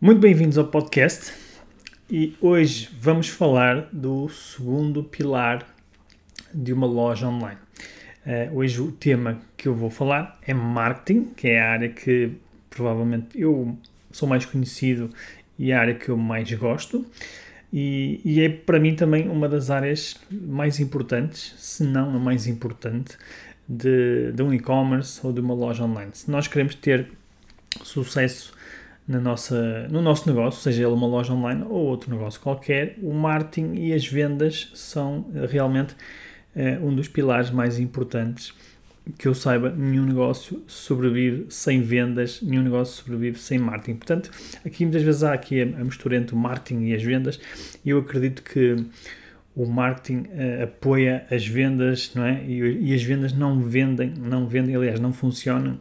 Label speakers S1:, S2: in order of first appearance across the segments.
S1: Muito bem-vindos ao podcast e hoje vamos falar do segundo pilar de uma loja online. Uh, hoje o tema que eu vou falar é marketing, que é a área que provavelmente eu sou mais conhecido e a área que eu mais gosto. E, e, é para mim também uma das áreas mais importantes, se não a mais importante, de, de um e-commerce ou de uma loja online. Se nós queremos ter sucesso na nossa, no nosso negócio, seja ele uma loja online ou outro negócio qualquer, o marketing e as vendas são realmente é um dos pilares mais importantes que eu saiba, nenhum negócio sobrevive sem vendas, nenhum negócio sobrevive sem marketing. Portanto, aqui muitas vezes há aqui a, mistura entre o marketing e as vendas, e eu acredito que o marketing uh, apoia as vendas, não é? E, e, as vendas não vendem, não vendem, aliás, não funcionam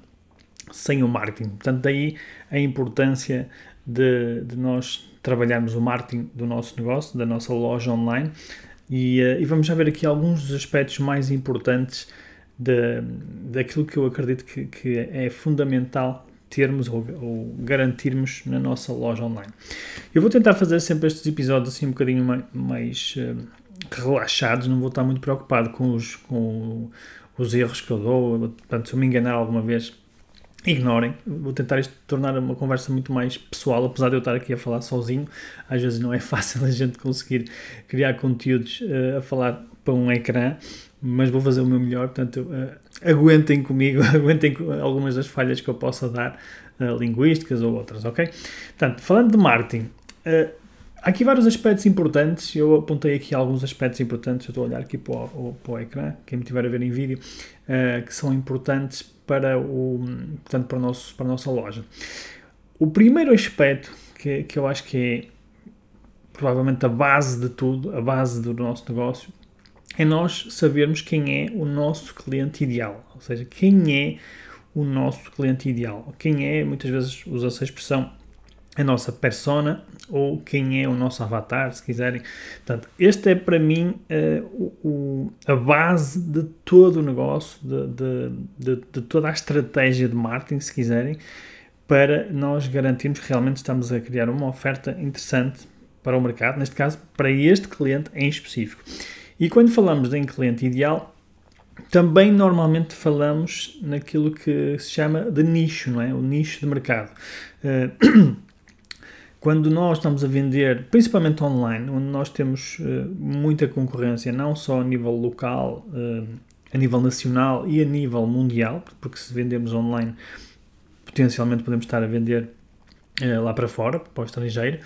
S1: sem o marketing. Portanto, daí a importância de, de nós trabalharmos o marketing do nosso negócio, da nossa loja online, e, uh, e, vamos já ver aqui alguns dos aspectos mais importantes de, daquilo que eu acredito que, que é fundamental termos ou, ou, garantirmos na nossa loja online. Eu vou tentar fazer sempre estes episódios assim um bocadinho mais, mais uh, relaxados, não vou estar muito preocupado com os, com os erros que eu dou, portanto, se eu me enganar alguma vez, ignorem. Vou tentar isto tornar uma conversa muito mais pessoal, apesar de eu estar aqui a falar sozinho. Às vezes não é fácil a gente conseguir criar conteúdos uh, a falar para um ecrã, mas vou fazer o meu melhor. Portanto, uh, aguentem comigo, aguentem algumas das falhas que eu possa dar, uh, linguísticas ou outras, ok? Portanto, falando de marketing, há aqui vários aspectos importantes. Eu apontei aqui alguns aspectos importantes. Eu estou a olhar aqui para o, para o ecrã, quem me estiver a ver em vídeo, que são importantes para, o, portanto, para, o nosso, para a nossa loja. O primeiro aspecto que, que eu acho que é provavelmente a base de tudo, a base do nosso negócio, é nós sabermos quem é o nosso cliente ideal. Ou seja, quem é o nosso cliente ideal. Quem é, muitas vezes usa-se a expressão, a nossa persona ou quem é o nosso avatar, se quiserem. Portanto, este é para mim uh, o, a base de todo o negócio, de, de, de, de, toda a estratégia de marketing, se quiserem, para nós garantirmos que realmente estamos a criar uma oferta interessante para o mercado, neste caso, para este cliente em específico. E quando falamos em cliente ideal, também normalmente falamos naquilo que se chama de nicho, não é? O nicho de mercado. Uh, quando nós estamos a vender, principalmente online, onde nós temos uh, muita concorrência, não só a nível local, uh, a nível nacional e a nível mundial, porque se vendemos online, potencialmente podemos estar a vender uh, lá para fora, para o estrangeiro,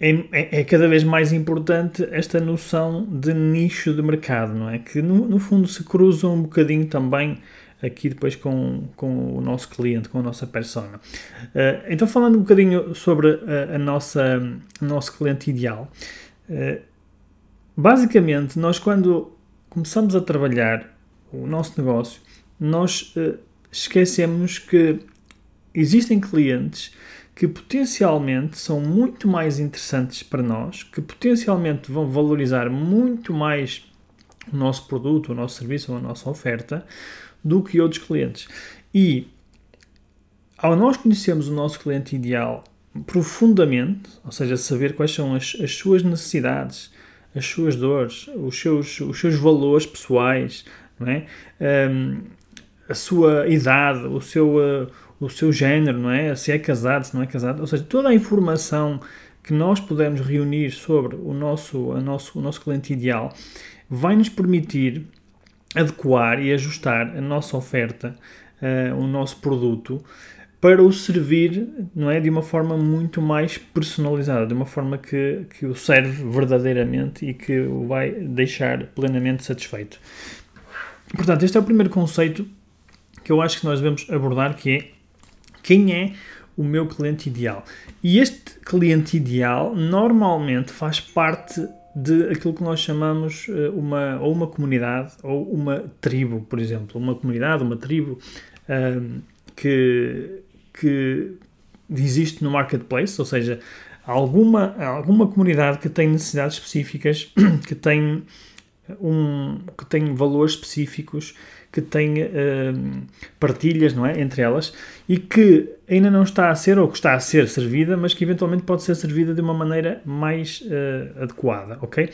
S1: é, é, é, cada vez mais importante esta noção de nicho de mercado, não é? Que no, no fundo se cruza um bocadinho também aqui depois com, com o nosso cliente, com a nossa persona. Uh, então, falando um bocadinho sobre a, a nossa, o nosso cliente ideal, uh, basicamente, nós quando começamos a trabalhar o nosso negócio, nós uh, esquecemos que existem clientes que potencialmente são muito mais interessantes para nós, que potencialmente vão valorizar muito mais o nosso produto, o nosso serviço ou a nossa oferta do que outros clientes. E ao nós conhecermos o nosso cliente ideal profundamente, ou seja, saber quais são as, as suas necessidades, as suas dores, os seus, os seus valores pessoais, não é? Um, a sua idade, o seu, uh, o seu género, não é? Se é casado, se não é casado, ou seja, toda a informação que nós podemos reunir sobre o nosso, a nosso, o nosso cliente ideal vai nos permitir adequar e ajustar a nossa oferta, uh, o nosso produto, para o servir não é, de uma forma muito mais personalizada, de uma forma que, que o serve verdadeiramente e que o vai deixar plenamente satisfeito. Portanto, este é o primeiro conceito que eu acho que nós devemos abordar, que é Quem é o meu cliente ideal? E este cliente ideal normalmente faz parte de aquilo que nós chamamos eh, uma, ou uma comunidade ou uma tribo, por exemplo. Uma comunidade, uma tribo que, que existe no marketplace, ou seja, alguma, alguma comunidade que tem necessidades específicas, que tem, um, que tem valores específicos, que tem uh, partilhas não é, entre elas e que ainda não está a ser ou que está a ser servida, mas que eventualmente pode ser servida de uma maneira mais uh, adequada, ok?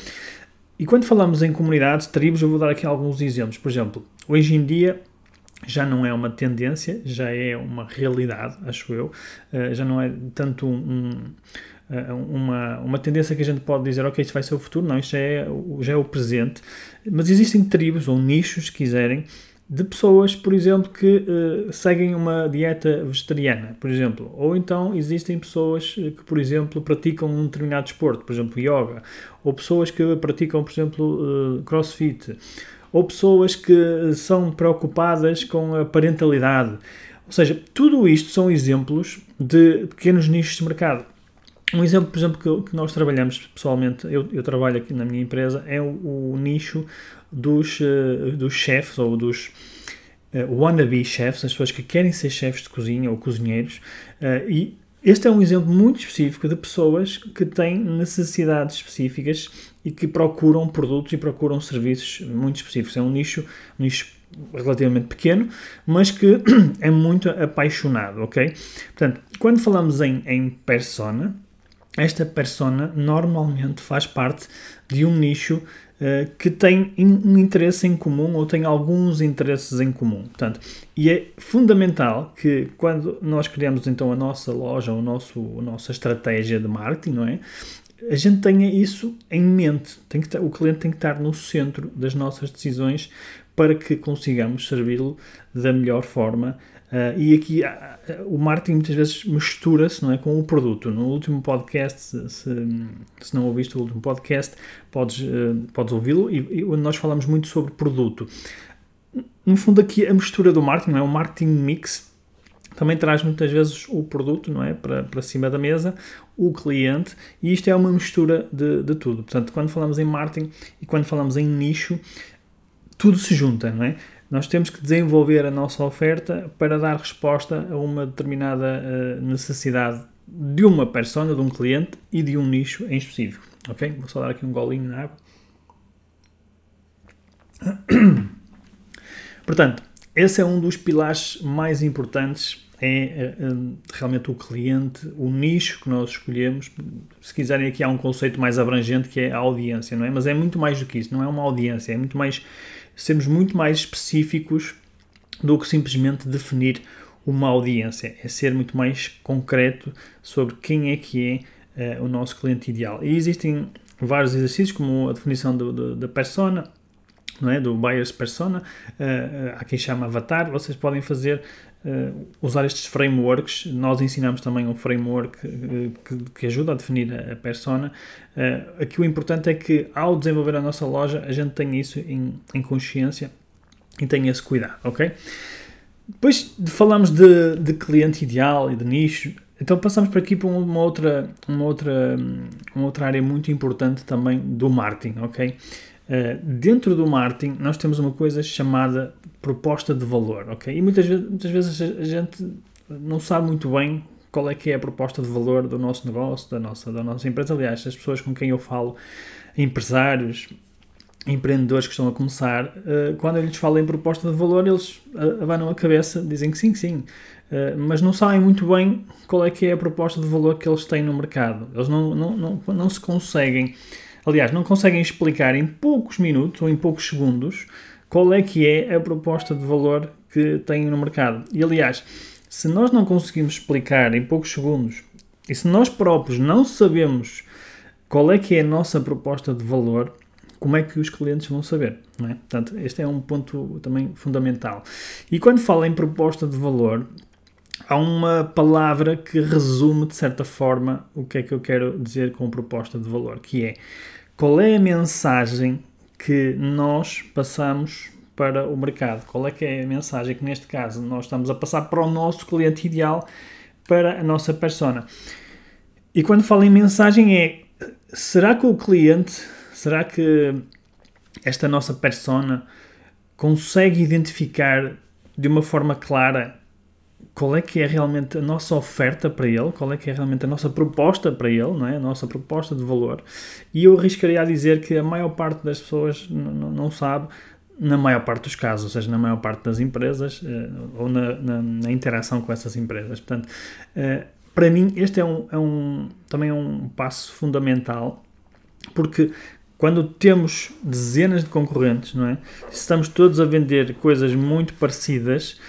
S1: E quando falamos em comunidades, tribos, eu vou dar aqui alguns exemplos. Por exemplo, hoje em dia já não é uma tendência, já é uma realidade, acho eu. Uh, já não é tanto um, um, uma, uma tendência que a gente pode dizer, ok, isto vai ser o futuro. Não, isto já é, já é o presente. Mas existem tribos ou nichos, se quiserem, de pessoas, por exemplo, que uh, seguem uma dieta vegetariana, por exemplo. Ou então existem pessoas que, por exemplo, praticam um determinado desporto, por exemplo, yoga. Ou pessoas que praticam, por exemplo, uh, crossfit ou pessoas que são preocupadas com a parentalidade. Ou seja, tudo isto são exemplos de pequenos nichos de mercado. Um exemplo, por exemplo, que, que nós trabalhamos pessoalmente, eu, eu, trabalho aqui na minha empresa, é o, o nicho dos, uh, dos chefes ou dos uh, wannabe chefs, as pessoas que querem ser chefes de cozinha ou cozinheiros, uh, e este é um exemplo muito específico de pessoas que têm necessidades específicas e que procuram produtos e procuram serviços muito específicos. É um nicho, um nicho relativamente pequeno, mas que é muito apaixonado, ok? Portanto, quando falamos em, em persona, esta persona normalmente faz parte de um nicho uh, que tem um interesse em comum ou tem alguns interesses em comum. Portanto, e é fundamental que quando nós criamos então a nossa loja, o nosso, a nossa estratégia de marketing, não é? A gente tenha isso em mente. Tem que, o cliente tem que estar no centro das nossas decisões para que consigamos servi-lo da melhor forma Uh, e aqui uh, o marketing muitas vezes mistura-se não é, com o produto. No último podcast, se, se, não ouviste o último podcast, podes, uh, podes ouvi-lo, e, e nós falamos muito sobre produto. No fundo, aqui a mistura do marketing, não é? o marketing mix, também traz muitas vezes o produto não é? para, para cima da mesa, o cliente, e isto é uma mistura de, de tudo. Portanto, quando falamos em marketing e quando falamos em nicho, tudo se junta, não é? Nós temos que desenvolver a nossa oferta para dar resposta a uma determinada uh, necessidade de uma persona, de um cliente e de um nicho em específico. Ok? Vou só dar aqui um golinho na água. Portanto, esse é um dos pilares mais importantes é uh, realmente o cliente, o nicho que nós escolhemos. Se quiserem, aqui há um conceito mais abrangente que é a audiência, não é? Mas é muito mais do que isso, não é uma audiência, é muito mais sermos muito mais específicos do que simplesmente definir uma audiência. É ser muito mais concreto sobre quem é que é uh, o nosso cliente ideal. E existem vários exercícios, como a definição da persona, não é? do buyer's persona, uh, há quem chama avatar, vocês podem fazer, uh, usar estes frameworks, nós ensinamos também um framework uh, que, que, ajuda a definir a, a persona. aqui o importante é que ao desenvolver a nossa loja, a gente tenha isso em, em consciência e tenha esse cuidado, ok? Depois falamos de, de cliente ideal e de nicho, então passamos por aqui para uma outra, uma outra, uma outra área muito importante também do marketing, ok? Uh, dentro do marketing, nós temos uma coisa chamada proposta de valor, ok? E muitas muitas vezes a gente não sabe muito bem qual é que é a proposta de valor do nosso negócio, da nossa, da nossa empresa. Aliás, as pessoas com quem eu falo, empresários, empreendedores que estão a começar, uh, quando eu lhes falo em proposta de valor, eles uh, abanam a cabeça, dizem que sim, sim, uh, mas não sabem muito bem qual é que é a proposta de valor que eles têm no mercado. Eles não, não, não, não se conseguem aliás, não conseguem explicar em poucos minutos ou em poucos segundos qual é que é a proposta de valor que têm no mercado. E aliás, se nós não conseguimos explicar em poucos segundos e se nós próprios não sabemos qual é que é a nossa proposta de valor, como é que os clientes vão saber? Não é? Portanto, este é um ponto também fundamental. E quando falo em proposta de valor, há uma palavra que resume de certa forma o que é que eu quero dizer com proposta de valor, que é qual é a mensagem que nós passamos para o mercado? Qual é que é a mensagem que neste caso nós estamos a passar para o nosso cliente ideal, para a nossa persona? E quando falo em mensagem é, será que o cliente, será que esta nossa persona consegue identificar de uma forma clara qual é que é realmente a nossa oferta para ele, qual é que é realmente a nossa proposta para ele, não é? A nossa proposta de valor. E eu arriscaria a dizer que a maior parte das pessoas não sabe, na maior parte dos casos, ou seja, na maior parte das empresas eh, ou na, na, na interação com essas empresas. Portanto, eh, para mim, este é, um, é um, também é um passo fundamental, porque quando temos dezenas de concorrentes, não é? Estamos todos a vender coisas muito parecidas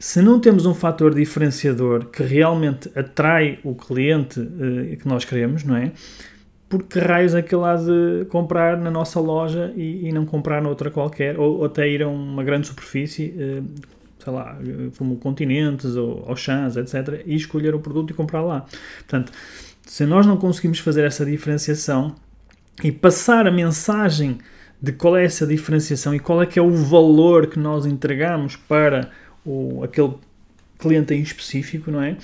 S1: se não temos um fator diferenciador que realmente atrai o cliente uh, que nós queremos, não é? Por que raios é que ele há de comprar na nossa loja e, e não comprar noutra qualquer, ou, ou, até ir a uma grande superfície, uh, sei lá, como Continentes ou Auchan, etc., e escolher o produto e comprar lá. Portanto, se nós não conseguimos fazer essa diferenciação e passar a mensagem de qual é essa diferenciação e qual é que é o valor que nós entregamos para o, aquele cliente em específico, não é?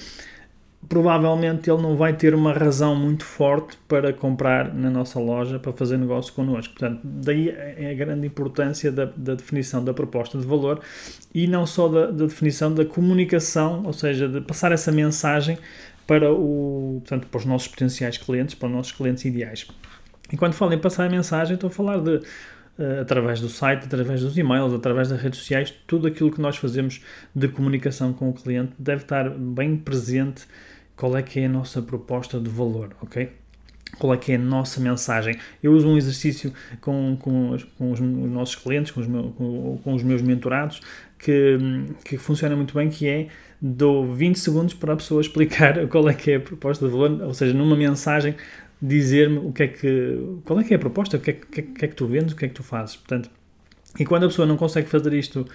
S1: Provavelmente ele não vai ter uma razão muito forte para comprar na nossa loja, para fazer negócio connosco. Portanto, daí é a grande importância da, da definição da proposta de valor e não só da, da, definição da comunicação, ou seja, de passar essa mensagem para, o, portanto, para os nossos potenciais clientes, para os nossos clientes ideais. E quando falo em passar a mensagem, estou a falar de através do site, através dos e-mails, através das redes sociais, tudo aquilo que nós fazemos de comunicação com o cliente deve estar bem presente qual é que é a nossa proposta de valor, ok? Qual é que é a nossa mensagem? Eu uso um exercício com, com, com os nossos clientes, com os, meus, com, com os meus mentorados, que, que funciona muito bem, que é dou 20 segundos para a pessoa explicar qual é que é a proposta de valor, ou seja, numa mensagem dizer-me o que é que, qual é que é a proposta, o que é, que, que é que tu vendes, o que é que tu fazes. Portanto, e quando a pessoa não consegue fazer isto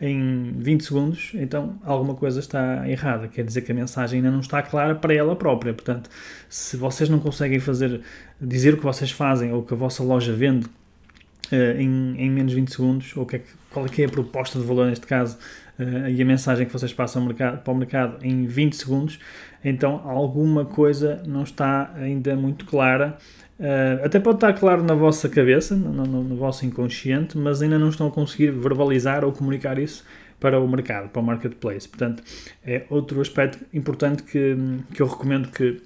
S1: em 20 segundos, então alguma coisa está errada. Quer dizer que a mensagem ainda não está clara para ela própria. Portanto, se vocês não conseguem fazer, dizer o que vocês fazem ou o que a vossa loja vende uh, em, em menos de 20 segundos, ou que é, qual é que é a proposta de valor neste caso, uh, e a mensagem que vocês passam mercado, para o mercado em 20 segundos, então alguma coisa não está ainda muito clara. Uh, até pode estar claro na vossa cabeça, no, no, no, vosso inconsciente, mas ainda não estão a conseguir verbalizar ou comunicar isso para o mercado, para o marketplace. Portanto, é outro aspecto importante que, que eu recomendo que,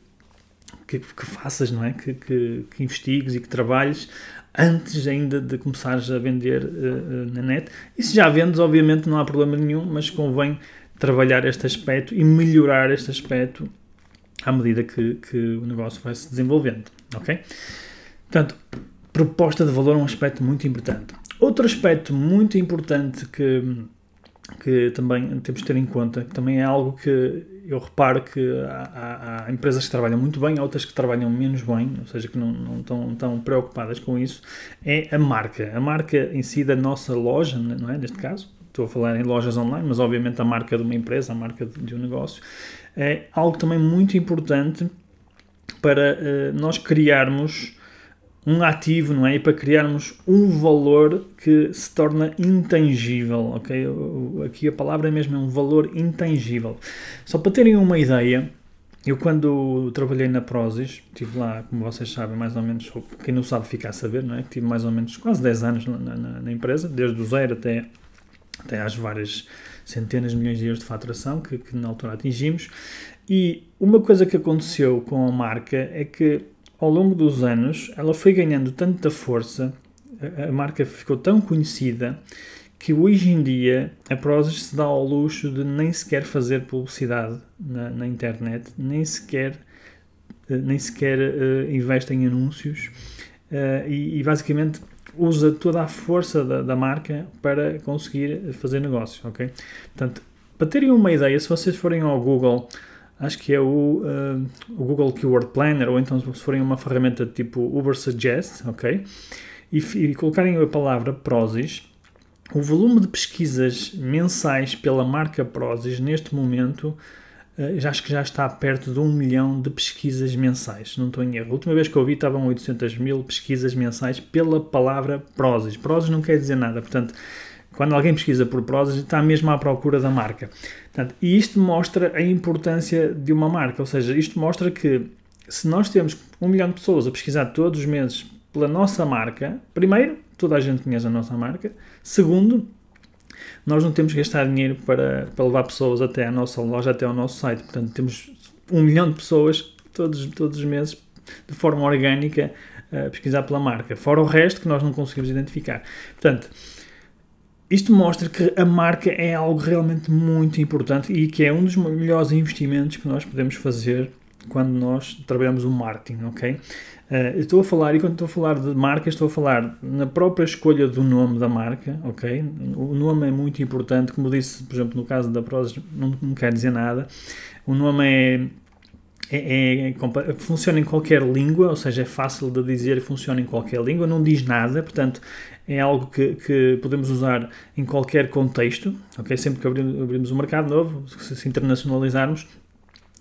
S1: que, que faças, não é? Que, que, que investigues e que trabalhes antes ainda de começares a vender uh, na net. E se já vendes, obviamente não há problema nenhum, mas convém trabalhar este aspecto e melhorar este aspecto à medida que, que o negócio vai se desenvolvendo, ok? Portanto, proposta de valor é um aspecto muito importante. Outro aspecto muito importante que, que também temos de ter em conta, que também é algo que eu reparo que há, há, empresas que trabalham muito bem, outras que trabalham menos bem, ou seja, que não, não estão tão preocupadas com isso, é a marca. A marca em si da nossa loja, não é? Neste caso, estou a falar em lojas online, mas obviamente a marca de uma empresa, a marca de um negócio, é algo também muito importante para uh, nós criarmos um ativo, não é? E para criarmos um valor que se torna intangível, ok? Aqui a palavra mesmo é um valor intangível. Só para terem uma ideia, eu quando trabalhei na Prozis, estive lá, como vocês sabem, mais ou menos, quem não sabe ficar a saber, não é? Tive mais ou menos quase 10 anos na, na, na empresa, desde o zero até até às várias centenas de milhões de euros de faturação que, que na altura atingimos. E uma coisa que aconteceu com a marca é que ao longo dos anos ela foi ganhando tanta força, a, a marca ficou tão conhecida que hoje em dia a Prozis se dá ao luxo de nem sequer fazer publicidade na, na internet, nem sequer, eh, nem sequer uh, investe em anúncios uh, e, e, basicamente usa toda a força da, da, marca para conseguir fazer negócio, ok? Portanto, para terem uma ideia, se vocês forem ao Google, acho que é o, uh, o Google Keyword Planner, ou então se forem uma ferramenta tipo Uber Suggest, ok? E, e colocarem a palavra Prozis, o volume de pesquisas mensais pela marca Prozis neste momento eh, já acho que já está perto de um milhão de pesquisas mensais, não estou em erro. A última vez que eu vi estavam 800 mil pesquisas mensais pela palavra Prozis. Prozis não quer dizer nada, portanto, quando alguém pesquisa por Prozis, está mesmo à procura da marca. Portanto, e isto mostra a importância de uma marca, ou seja, isto mostra que se nós temos um milhão de pessoas a pesquisar todos os meses pela nossa marca, primeiro, toda a gente conhece a nossa marca, segundo, nós não temos que gastar dinheiro para, para levar pessoas até à nossa loja, até ao nosso site. Portanto, temos um milhão de pessoas todos, todos os meses, de forma orgânica, a pesquisar pela marca. Fora o resto que nós não conseguimos identificar. Portanto, isto mostra que a marca é algo realmente muito importante e que é um dos melhores investimentos que nós podemos fazer quando nós trabalhamos o marketing, ok? Uh, estou a falar, e quando estou a falar de marca, estou a falar na própria escolha do nome da marca, ok? O nome é muito importante, como disse, por exemplo, no caso da Prozis, não, não quer dizer nada. O nome é é, é, funciona em qualquer língua, ou seja, é fácil de dizer e funciona em qualquer língua, não diz nada, portanto, é algo que, que podemos usar em qualquer contexto, ok? Sempre que abrimos, um mercado novo, se, internacionalizarmos,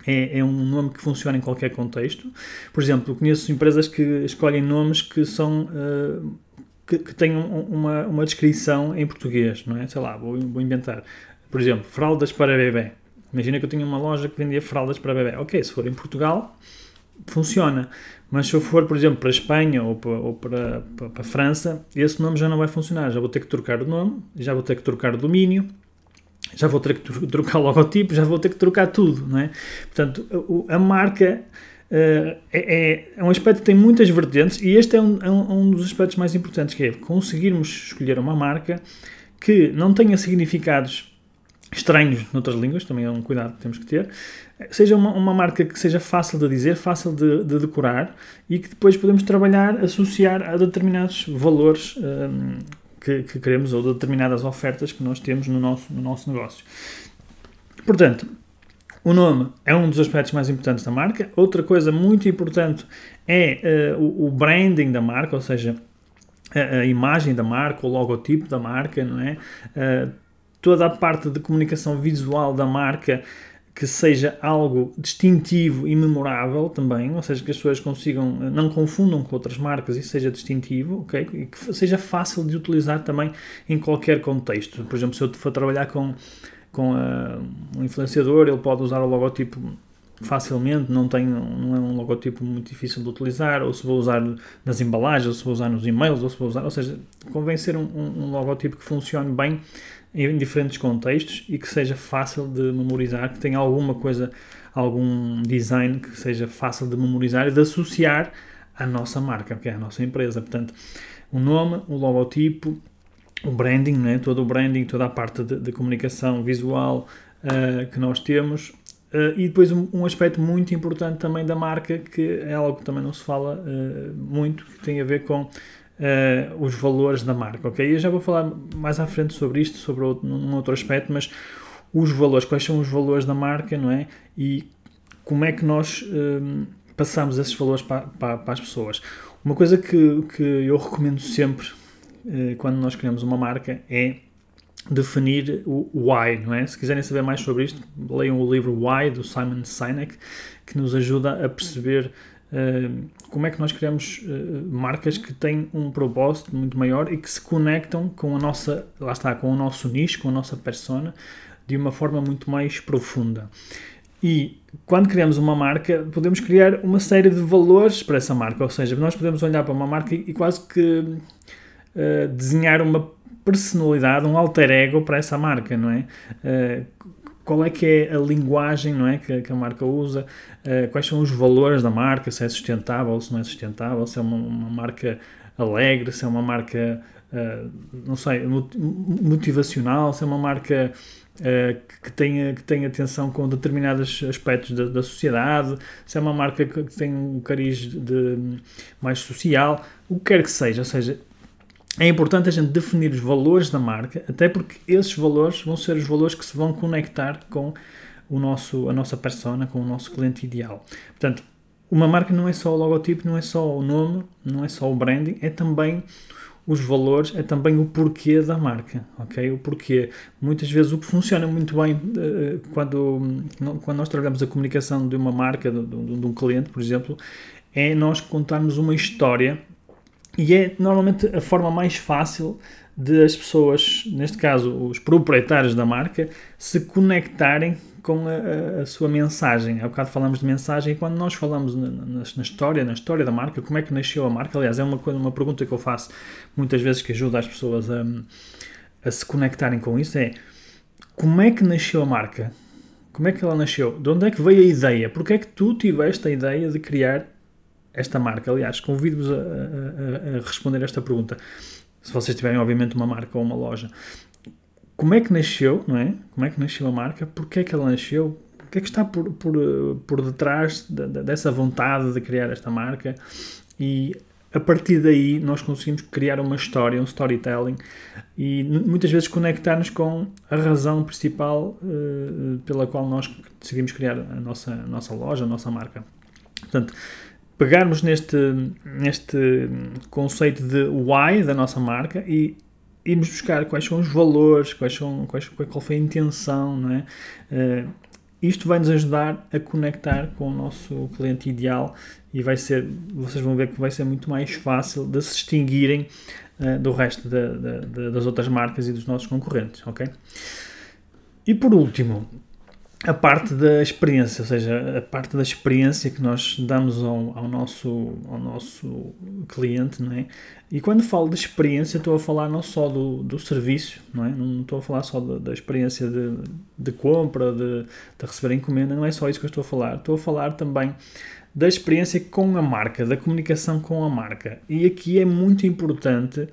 S1: é, é, um nome que funciona em qualquer contexto. Por exemplo, conheço empresas que escolhem nomes que são uh, que, que têm uma, uma descrição em português, não é? Sei lá, vou, vou inventar. Por exemplo, fraldas para bebê. Imagina que eu tinha uma loja que vendia fraldas para bebê. Ok, se for em Portugal, funciona. Mas se eu for, por exemplo, para a Espanha ou para, ou para, para, para a França, esse nome já não vai funcionar. Já vou ter que trocar o nome, já vou ter que trocar o domínio já vou ter que trocar o logotipo, já vou ter que trocar tudo, não é? Portanto, a marca uh, é, é, um aspecto que tem muitas vertentes e este é um, é um dos aspectos mais importantes, que é conseguirmos escolher uma marca que não tenha significados estranhos noutras línguas, também é um cuidado que temos que ter, seja uma, uma marca que seja fácil de dizer, fácil de, de, decorar e que depois podemos trabalhar, associar a determinados valores um, que, que queremos ou de determinadas ofertas que nós temos no nosso, no nosso negócio. Portanto, o nome é um dos aspectos mais importantes da marca. Outra coisa muito importante é uh, o, o, branding da marca, ou seja, a, a, imagem da marca, o logotipo da marca, não é? Uh, toda a parte de comunicação visual da marca que seja algo distintivo e memorável também, ou seja, que as pessoas consigam, não confundam com outras marcas e seja distintivo, ok? E que seja fácil de utilizar também em qualquer contexto. Por exemplo, se eu for trabalhar com, com uh, um influenciador, ele pode usar o logotipo facilmente, não, tem, não é um logotipo muito difícil de utilizar, ou se vou usar nas embalagens, ou se vou usar nos e-mails, ou se vou usar, ou seja, convém ser um, um, um logotipo que funcione bem em diferentes contextos e que seja fácil de memorizar, que tenha alguma coisa, algum design que seja fácil de memorizar e de associar à nossa marca, que é a nossa empresa. Portanto, o nome, o logotipo, o branding, né? todo o branding, toda a parte de, de comunicação visual uh, que nós temos. Uh, e depois um, um, aspecto muito importante também da marca, que é algo que também não se fala uh, muito, que tem a ver com uh, os valores da marca, ok? Eu já vou falar mais à frente sobre isto, sobre outro, num outro aspecto, mas os valores, quais são os valores da marca, não é? E como é que nós um, eh, passamos esses valores para, para, para, as pessoas. Uma coisa que, que eu recomendo sempre uh, quando nós criamos uma marca é definir o why, não é? Se quiserem saber mais sobre isto, leiam o livro Why do Simon Sinek, que nos ajuda a perceber como é que nós criamos uh, marcas que têm um propósito muito maior e que se conectam com a nossa, lá está, com o nosso nicho, com a nossa persona, de uma forma muito mais profunda. E quando criamos uma marca, podemos criar uma série de valores para essa marca, ou seja, nós podemos olhar para uma marca e, quase que uh, desenhar uma personalidade, um alter ego para essa marca, não é? Uh, qual é que é a linguagem não é, que, que a marca usa, uh, quais são os valores da marca, se é sustentável, se não é sustentável, se é uma, uma marca alegre, se é uma marca, uh, não sei, motivacional, se é uma marca uh, que, tenha, que tenha atenção com determinados aspectos da, da, sociedade, se é uma marca que tem um cariz de, mais social, o que quer que seja, ou seja, é importante a gente definir os valores da marca, até porque esses valores vão ser os valores que se vão conectar com o nosso, a nossa persona, com o nosso cliente ideal. Portanto, uma marca não é só o logotipo, não é só o nome, não é só o branding, é também os valores, é também o porquê da marca, ok? O porquê. Muitas vezes o que funciona muito bem uh, quando, quando nós trabalhamos a comunicação de uma marca, de, de um cliente, por exemplo, é nós contarmos uma história e é normalmente a forma mais fácil de as pessoas, neste caso os proprietários da marca, se conectarem com a, a, sua mensagem. Há bocado falamos de mensagem e quando nós falamos na, na, na, história, na história da marca, como é que nasceu a marca, aliás, é uma, coisa, uma pergunta que eu faço muitas vezes que ajuda as pessoas a, a se conectarem com isso, é como é que nasceu a marca? Como é que ela nasceu? De onde é que veio a ideia? Porquê é que tu tiveste a ideia de criar esta marca? Aliás, convido-vos a, a, a, responder esta pergunta. Se vocês tiverem, obviamente, uma marca ou uma loja. Como é que nasceu, não é? Como é que nasceu a marca? Porquê é que ela nasceu? O que é que está por, por, por detrás de, de, dessa vontade de criar esta marca? E a partir daí nós conseguimos criar uma história, um storytelling e muitas vezes conectar-nos com a razão principal uh, pela qual nós decidimos criar a nossa, a nossa loja, a nossa marca. Portanto, pegarmos neste, neste conceito de why da nossa marca e irmos buscar quais são os valores, quais são, quais, qual foi a intenção, não é? Uh, isto vai nos ajudar a conectar com o nosso cliente ideal e vai ser, vocês vão ver que vai ser muito mais fácil de se distinguirem uh, do resto de, de, de, das outras marcas e dos nossos concorrentes, ok? E por último, a parte da experiência, ou seja, a parte da experiência que nós damos ao, ao, nosso, ao nosso cliente, não é? E quando falo de experiência, estou a falar não só do, do serviço, não é? Não estou a falar só da, da experiência de, de compra, de, de receber encomenda, não é só isso que eu estou a falar. Estou a falar também da experiência com a marca, da comunicação com a marca. E aqui é muito importante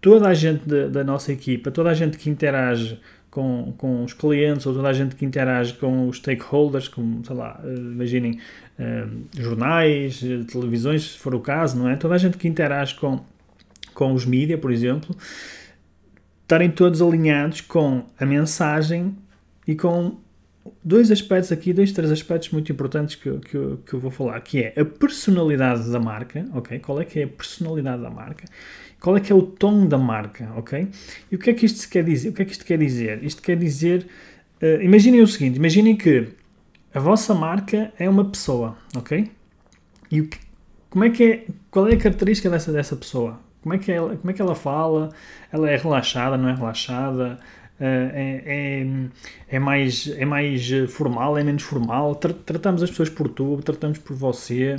S1: toda a gente da, da nossa equipa, toda a gente que interage com, com os clientes ou toda a gente que interage com os stakeholders, como, sei lá, eh, imaginem uh, jornais, eh, televisões, se for o caso, não é? Toda a gente que interage com, com os mídias, por exemplo, estarem todos alinhados com a mensagem e com dois aspectos aqui, dois, três aspectos muito importantes que, que, que eu vou falar, que é a personalidade da marca, ok? Qual é que é a personalidade da marca? Qual é que é o tom da marca, ok? E o que é que isto quer dizer? O que é que isto quer dizer? Isto quer dizer, uh, imaginem o seguinte, imaginem que a vossa marca é uma pessoa, ok? E o que, como é que é, qual é a característica dessa, dessa pessoa? Como é, que ela, como é que ela fala? Ela é relaxada, não é relaxada? Eh, é, é, é, mais, é mais formal, é menos formal, tratamos as pessoas por tu, tratamos por você.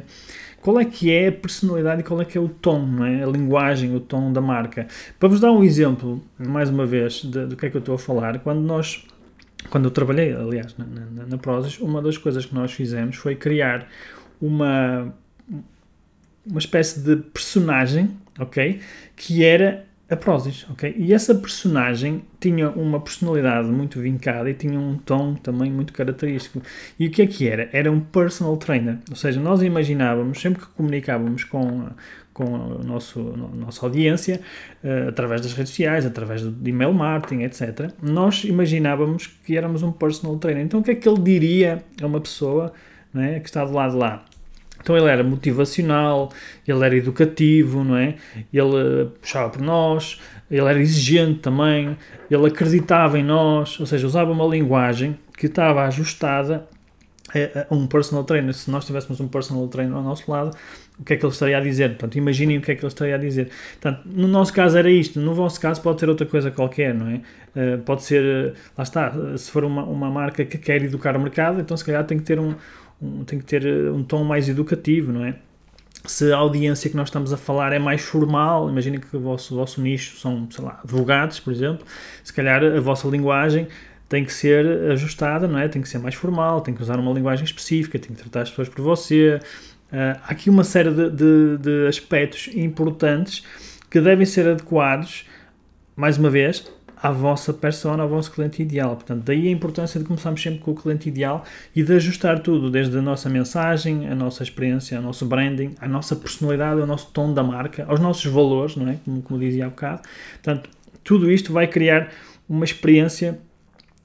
S1: Qual é que é a personalidade e qual é que é o tom, não é? a linguagem, o tom da marca? Para vos dar um exemplo, mais uma vez, de, do que é que eu estou a falar, quando nós quando eu trabalhei, aliás, na, na, na Prozis, uma das coisas que nós fizemos foi criar uma, uma espécie de personagem, ok? Que era a Prozis, ok? E essa personagem tinha uma personalidade muito vincada e tinha um tom também muito característico. E o que é que era? Era um personal trainer, ou seja, nós imaginávamos, sempre que comunicávamos com, com a, nosso, a nossa audiência, uh, através das redes sociais, através de email marketing, etc., nós imaginávamos que éramos um personal trainer. Então o que é que ele diria a uma pessoa é, que está do lado de lá? Então ele era motivacional, ele era educativo, não é? Ele puxava por nós, ele era exigente também, ele acreditava em nós, ou seja, usava uma linguagem que estava ajustada a um personal trainer. Se nós tivéssemos um personal trainer ao nosso lado, o que é que ele estaria a dizer? Portanto, imaginem o que é que ele estaria a dizer. Portanto, no nosso caso era isto, no vosso caso pode ser outra coisa qualquer, não é? Uh, pode ser, lá está, se for uma, uma marca que quer educar o mercado, então se calhar tem que ter um, um, tem que ter eh, um tom mais educativo, não é? Se a audiência que nós estamos a falar é mais formal, imaginem que o vosso, vosso nicho são, sei lá, advogados, por exemplo, se calhar a vossa linguagem tem que ser ajustada, não é? Tem que ser mais formal, tem que usar uma linguagem específica, tem que tratar as pessoas por você. Uh, há aqui uma série de, de, de aspectos importantes que devem ser adequados, mais uma vez, à vossa persona, ao vosso cliente ideal. Portanto, daí a importância de começarmos sempre com o cliente ideal e de ajustar tudo, desde a nossa mensagem, a nossa experiência, o nosso branding, a nossa personalidade, o nosso tom da marca, aos nossos valores, não é? Como, como dizia há bocado. Portanto, tudo isto vai criar uma experiência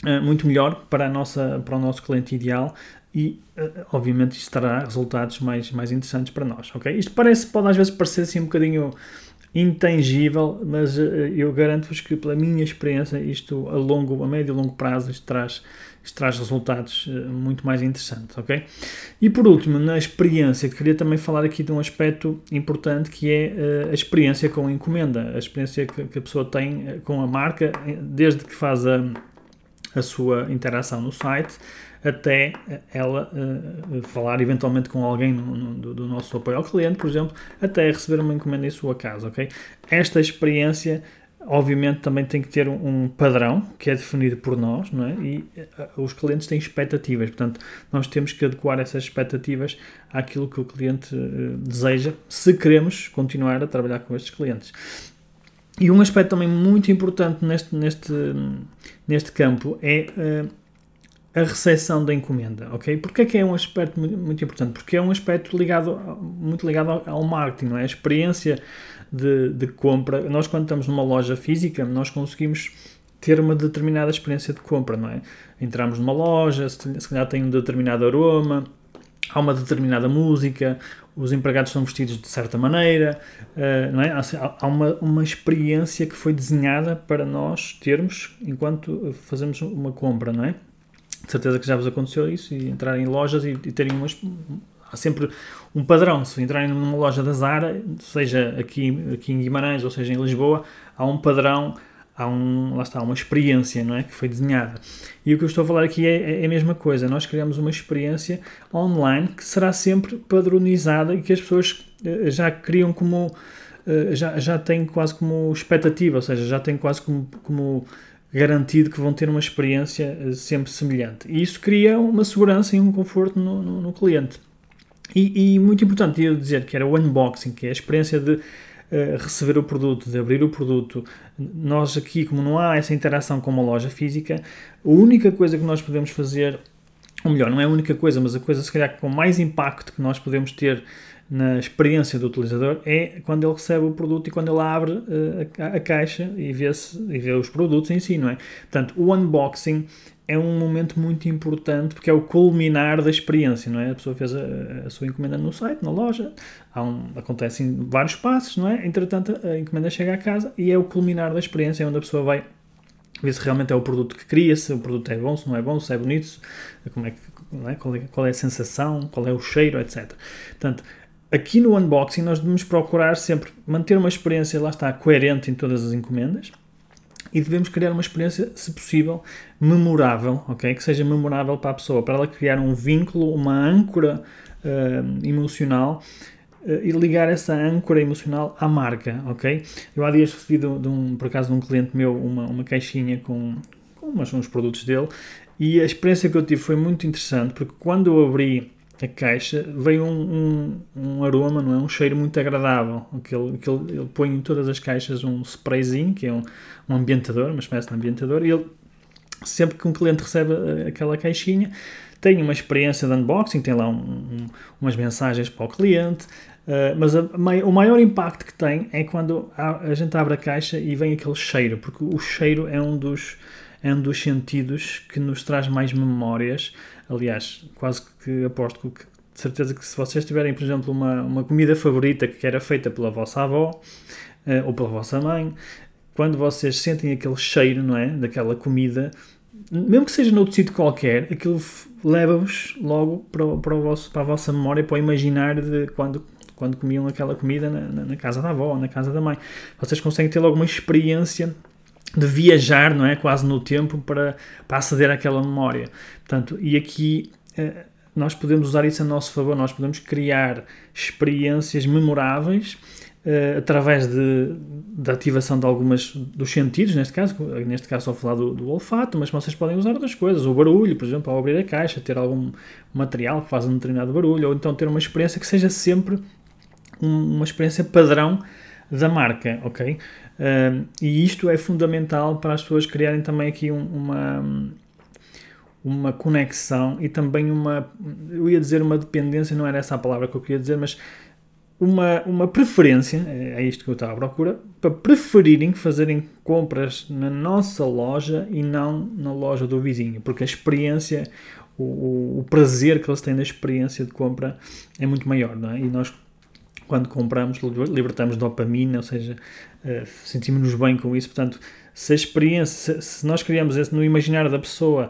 S1: uh, muito melhor para, a nossa, para o nosso cliente ideal e, uh, obviamente, isto terá resultados mais, mais interessantes para nós, ok? Isto parece, pode às vezes parecer assim um bocadinho intangível, mas uh, eu garanto-vos que pela minha experiência isto a longo, a médio e longo prazo isto traz, isto traz resultados muito mais interessantes, ok? E por último, na experiência, queria também falar aqui de um aspecto importante que é a experiência com a encomenda, a experiência que a pessoa tem com a marca, desde que faz a, a sua interação no site até ela uh, falar eventualmente com alguém no, no, do, nosso apoio ao cliente, por exemplo, até receber uma encomenda em sua casa, ok? Esta experiência, obviamente, também tem que ter um, um padrão que é definido por nós, não é? E uh, os clientes têm expectativas, portanto, nós temos que adequar essas expectativas àquilo que o cliente uh, deseja, se queremos continuar a trabalhar com estes clientes. E um aspecto também muito importante neste, neste, neste campo é a recepção da encomenda, ok? Porque é que é um aspecto muito importante? Porque é um aspecto ligado, muito ligado ao, marketing, não é? A experiência de, de, compra. Nós, quando estamos numa loja física, nós conseguimos ter uma determinada experiência de compra, não é? Entramos numa loja, se calhar tem um determinado aroma, há uma determinada música, os empregados são vestidos de certa maneira, uh, não é? Há uma, uma experiência que foi desenhada para nós termos enquanto fazemos uma compra, não é? De certeza que já vos aconteceu isso, e entrar em lojas e, e terem umas. Há sempre um padrão. Se entrarem numa loja da Zara, seja aqui, aqui em Guimarães ou seja em Lisboa, há um padrão, há um, lá está, uma experiência não é? que foi desenhada. E o que eu estou a falar aqui é, é a mesma coisa. Nós criamos uma experiência online que será sempre padronizada e que as pessoas eh, já criam como. Eh, já, já têm quase como expectativa, ou seja, já têm quase como, como garantido que vão ter uma experiência eh, sempre semelhante. E isso cria uma segurança e um conforto no, no, no cliente. E, e, muito importante, ia dizer que era o unboxing, que é a experiência de uh, receber o produto, de abrir o produto. Nós aqui, como não há essa interação com uma loja física, a única coisa que nós podemos fazer, ou melhor, não é a única coisa, mas a coisa se calhar com mais impacto que nós podemos ter na experiência do utilizador é quando ele recebe o produto e quando ele abre uh, a, a, caixa e vê, e vê os produtos em si, não é? Portanto, o unboxing é um momento muito importante porque é o culminar da experiência, não é? A pessoa fez a, a sua encomenda no site, na loja, um, acontecem vários passos, não é? Entretanto, a encomenda chega à casa e é o culminar da experiência, é onde a pessoa vai ver se realmente é o produto que queria, se o produto é bom, se não é bom, se é bonito, como é que, é? Qual, é, qual é a sensação, qual é o cheiro, etc. Portanto, aqui no unboxing nós devemos procurar sempre manter uma experiência, lá está, coerente em todas as encomendas e devemos criar uma experiência, se possível, memorável, ok? Que seja memorável para a pessoa, para ela criar um vínculo, uma âncora uh, emocional uh, e ligar essa âncora emocional à marca, ok? Eu há dias recebi de, de um, por acaso de um cliente meu uma, uma caixinha com, com umas, uns produtos dele e a experiência que eu tive foi muito interessante porque quando eu abri a caixa, veio um, um, um, aroma, não é? Um cheiro muito agradável. Que ele, que ele, ele põe em todas as caixas um sprayzinho, que é um, um ambientador, uma espécie de ambientador, e ele, sempre que um cliente recebe eh, aquela caixinha, tem uma experiência de unboxing, tem lá um, umas mensagens para o cliente, uh, mas a, o maior impacto que tem é quando a, a gente abre a caixa e vem aquele cheiro, porque o cheiro é um dos é um dos sentidos que nos traz mais memórias. Aliás, quase que aposto que de certeza que se vocês tiverem, por exemplo, uma, uma comida favorita que era feita pela vossa avó uh, ou pela vossa mãe, quando vocês sentem aquele cheiro, não é, daquela comida, mesmo que seja noutro sítio qualquer, aquilo leva-vos logo para, para, o vosso, para a vossa memória, para o imaginar de quando, quando comiam aquela comida na, na, casa da avó ou na casa da mãe. Vocês conseguem ter logo uma experiência de viajar, não é? Quase no tempo para, para aceder àquela memória. Portanto, e aqui eh, nós podemos usar isso a nosso favor, nós podemos criar experiências memoráveis uh, através de, de ativação de algumas dos sentidos, neste caso, neste caso só falar do, do, olfato, mas vocês podem usar outras coisas, o barulho, por exemplo, ao abrir a caixa, ter algum material que faz um determinado barulho, ou então ter uma experiência que seja sempre um, uma experiência padrão da marca, ok? E isto é fundamental para as pessoas criarem também aqui um, uma uma conexão e também uma, eu ia dizer uma dependência, não era essa a palavra que eu queria dizer, mas uma, uma preferência, é, é isto que eu estava à procura, para preferirem fazerem compras na nossa loja e não na loja do vizinho, porque a experiência, o, o prazer que eles têm na experiência de compra é muito maior, não é? E nós quando compramos, libertamos dopamina, ou seja, uh, sentimos-nos bem com isso. Portanto, se a experiência, se, nós criamos esse no imaginário da pessoa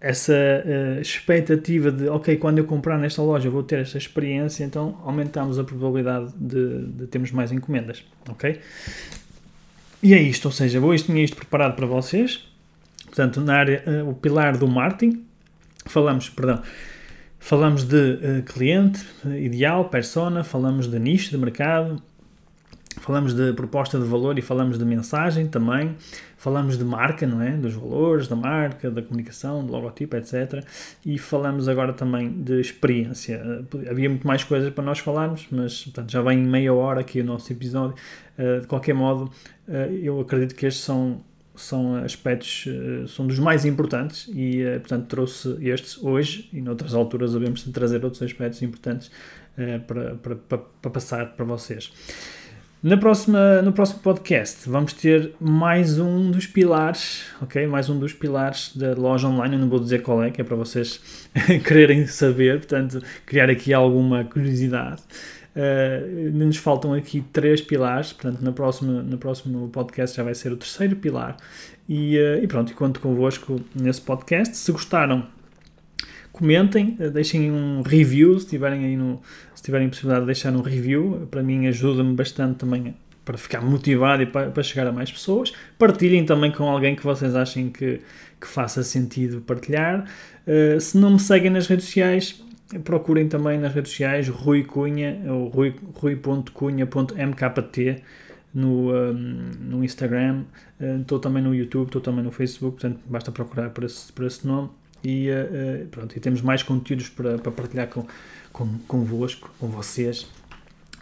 S1: essa uh, expectativa de, ok, quando eu comprar nesta loja vou ter esta experiência, então aumentamos a probabilidade de, de termos mais encomendas, ok? E é isto, ou seja, hoje tinha isto preparado para vocês, portanto, na área, uh, o pilar do marketing, falamos, perdão, falamos de uh, cliente ideal, persona, falamos de nicho de mercado, falamos de proposta de valor e falamos de mensagem também, falamos de marca, não é? Dos valores da marca, da comunicação, do logotipo, etc. E falamos agora também de experiência. Havia muito mais coisas para nós falarmos, mas portanto, já vem meia hora aqui o nosso episódio. De qualquer modo, eu acredito que estes são são aspectos, uh, são dos mais importantes e, portanto, trouxe estes hoje e noutras alturas devemos trazer outros aspectos importantes para, para, para, para passar para vocês. Na próxima, no próximo podcast vamos ter mais um dos pilares, ok? Mais um dos pilares da loja online. Eu não vou dizer qual é, que é para vocês quererem saber, portanto, criar aqui alguma curiosidade. Uh, nos faltam aqui três pilares, portanto, na próxima, no próximo podcast já vai ser o terceiro pilar. E, uh, e pronto, conto convosco nesse podcast. Se gostaram, comentem, eh, deixem um review se tiverem aí no, se tiverem possibilidade de deixar um review, para mim ajuda-me bastante também para ficar motivado e para, para, chegar a mais pessoas. Partilhem também com alguém que vocês achem que, que faça sentido partilhar. Uh, se não me seguem nas redes sociais, procurem também nas redes sociais Rui Cunha, ou rui.cunha.mkt no, um, no Instagram, uh, estou também no YouTube, estou também no Facebook, portanto basta procurar por esse, por esse nome e, uh, pronto, e temos mais conteúdos para, para partilhar com, com, convosco, com vocês.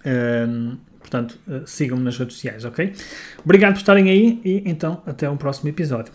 S1: Um, portanto, uh, sigam-me nas redes sociais, ok? Obrigado por estarem aí e então até o próximo episódio.